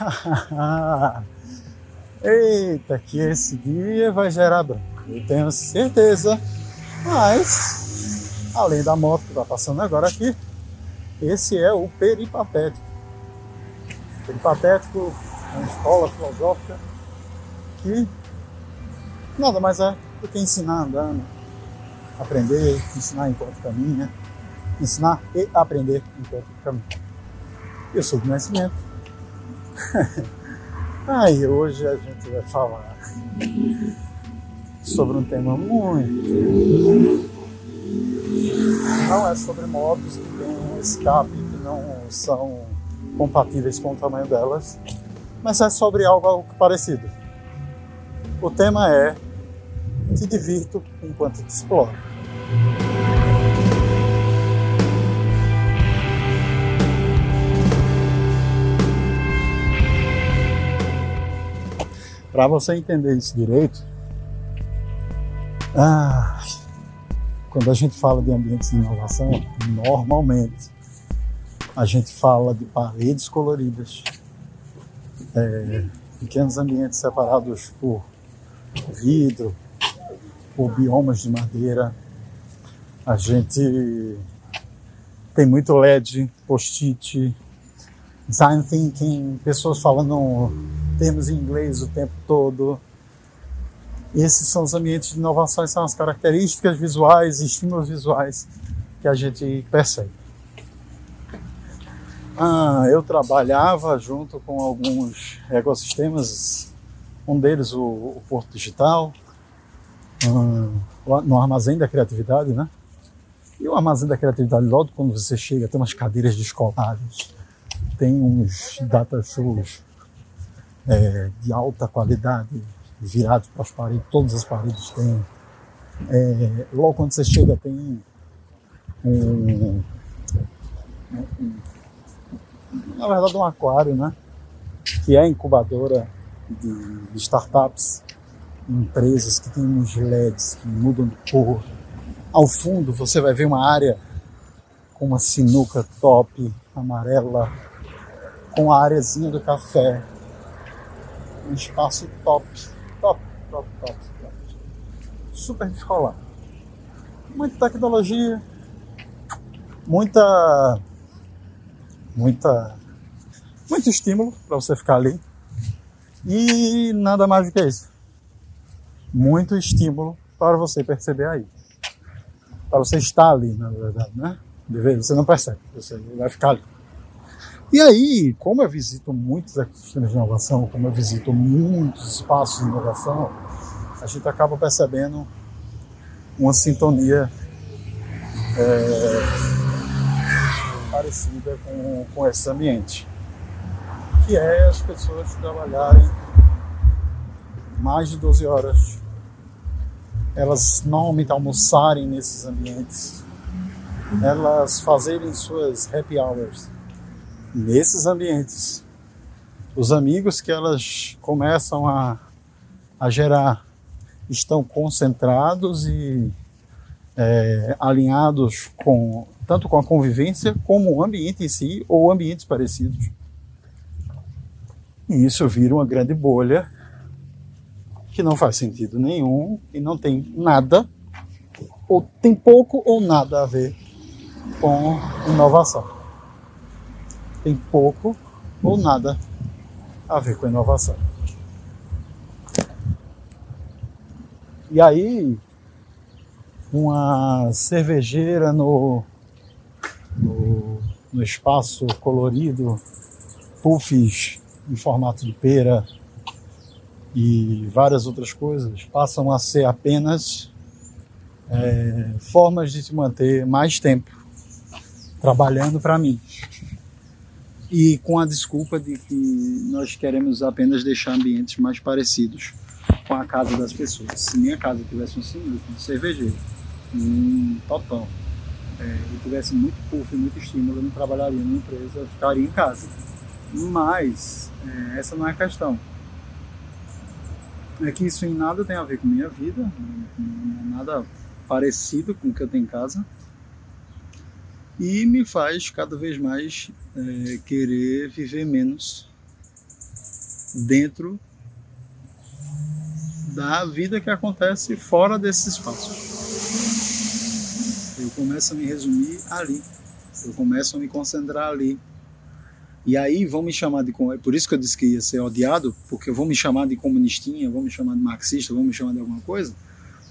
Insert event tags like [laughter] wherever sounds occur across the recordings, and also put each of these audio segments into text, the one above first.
[laughs] Eita, que esse dia vai gerar branco, eu tenho certeza. Mas, além da moto que está passando agora aqui, esse é o peripatético. Peripatético é uma escola filosófica que nada mais é do que ensinar andando, aprender, ensinar enquanto caminha, ensinar e aprender enquanto caminha. Eu sou do Nascimento. [laughs] Aí hoje a gente vai falar sobre um tema muito. Não é sobre motos que têm um escape que não são compatíveis com o tamanho delas, mas é sobre algo, algo parecido. O tema é Te divirto enquanto te exploro. Para você entender isso direito, ah, quando a gente fala de ambientes de inovação, normalmente a gente fala de paredes coloridas, é, pequenos ambientes separados por vidro, por biomas de madeira. A gente tem muito LED, post-it, design thinking, pessoas falando termos em inglês o tempo todo. Esses são os ambientes de inovação, são as características visuais, estímulos visuais que a gente percebe. Ah, eu trabalhava junto com alguns ecossistemas, um deles o, o Porto Digital, ah, no Armazém da Criatividade, né? E o Armazém da Criatividade, logo quando você chega, tem umas cadeiras descoladas, tem uns data shows é, de alta qualidade, virados para as paredes, todas as paredes têm. É, logo quando você chega tem um, um, na verdade um aquário, né? Que é incubadora de, de startups, empresas que tem uns LEDs que mudam de cor. Ao fundo você vai ver uma área com uma sinuca top, amarela, com a areazinha do café, um espaço top, top, top, top, top. Super descolado. Muita tecnologia, muita, muita, muito estímulo para você ficar ali e nada mais do que isso. Muito estímulo para você perceber aí. Para você estar ali, na verdade, né? Você não percebe, você vai ficar ali. E aí, como eu visito muitos ecossistemas de inovação, como eu visito muitos espaços de inovação, a gente acaba percebendo uma sintonia é, parecida com, com esse ambiente, que é as pessoas trabalharem mais de 12 horas, elas normalmente almoçarem nesses ambientes, elas fazerem suas happy hours nesses ambientes. Os amigos que elas começam a, a gerar estão concentrados e é, alinhados com tanto com a convivência como o ambiente em si ou ambientes parecidos. E isso vira uma grande bolha que não faz sentido nenhum e não tem nada, ou tem pouco ou nada a ver com inovação tem pouco ou nada a ver com inovação. E aí, uma cervejeira no, no, no espaço colorido, puffs em formato de pera e várias outras coisas passam a ser apenas é, formas de te manter mais tempo trabalhando para mim. E com a desculpa de que nós queremos apenas deixar ambientes mais parecidos com a casa das pessoas. Se minha casa tivesse um sinuco, um cervejeiro, um totão, é, e tivesse muito puff, muito estímulo, eu não trabalharia numa empresa, eu ficaria em casa. Mas é, essa não é a questão. É que isso em nada tem a ver com minha vida, não é nada parecido com o que eu tenho em casa. E me faz cada vez mais é, querer viver menos dentro da vida que acontece fora desses espaços. Eu começo a me resumir ali. Eu começo a me concentrar ali. E aí vão me chamar de. Por isso que eu disse que ia ser odiado, porque vão me chamar de comunistinha, vão me chamar de marxista, vão me chamar de alguma coisa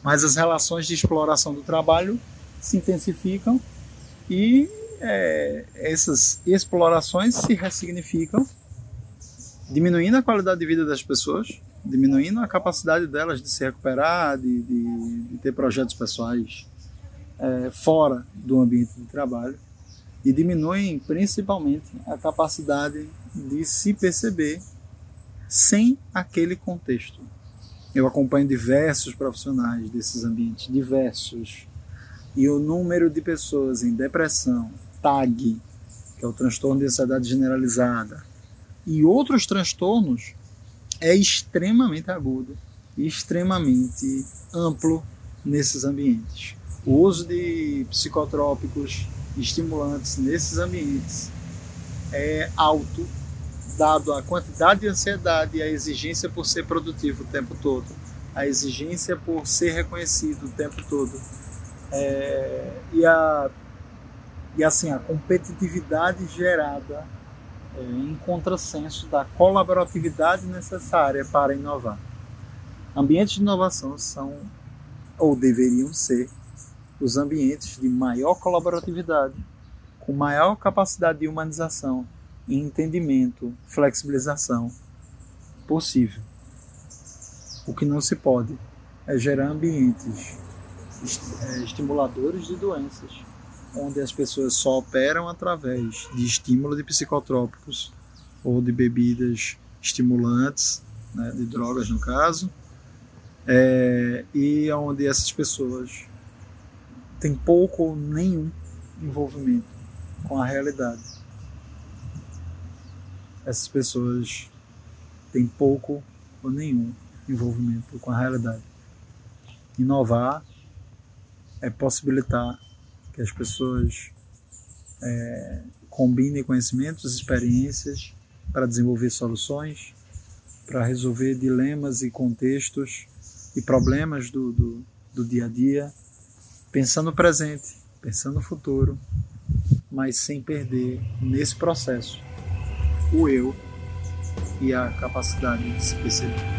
mas as relações de exploração do trabalho se intensificam e é, essas explorações se ressignificam, diminuindo a qualidade de vida das pessoas, diminuindo a capacidade delas de se recuperar, de, de, de ter projetos pessoais é, fora do ambiente de trabalho e diminuem principalmente a capacidade de se perceber sem aquele contexto. Eu acompanho diversos profissionais desses ambientes, diversos. E o número de pessoas em depressão, TAG, que é o transtorno de ansiedade generalizada, e outros transtornos é extremamente agudo e extremamente amplo nesses ambientes. O uso de psicotrópicos, estimulantes nesses ambientes é alto dado a quantidade de ansiedade e a exigência por ser produtivo o tempo todo, a exigência por ser reconhecido o tempo todo, é, e, a, e assim, a competitividade gerada é, em contrassenso da colaboratividade necessária para inovar. Ambientes de inovação são, ou deveriam ser, os ambientes de maior colaboratividade, com maior capacidade de humanização entendimento, flexibilização possível. O que não se pode é gerar ambientes estimuladores de doenças, onde as pessoas só operam através de estímulo de psicotrópicos ou de bebidas estimulantes, né, de drogas no caso, é, e onde essas pessoas têm pouco ou nenhum envolvimento com a realidade essas pessoas têm pouco ou nenhum envolvimento com a realidade. Inovar é possibilitar que as pessoas é, combinem conhecimentos, experiências para desenvolver soluções, para resolver dilemas e contextos e problemas do, do, do dia a dia, pensando no presente, pensando no futuro, mas sem perder nesse processo o eu e a capacidade de se perceber.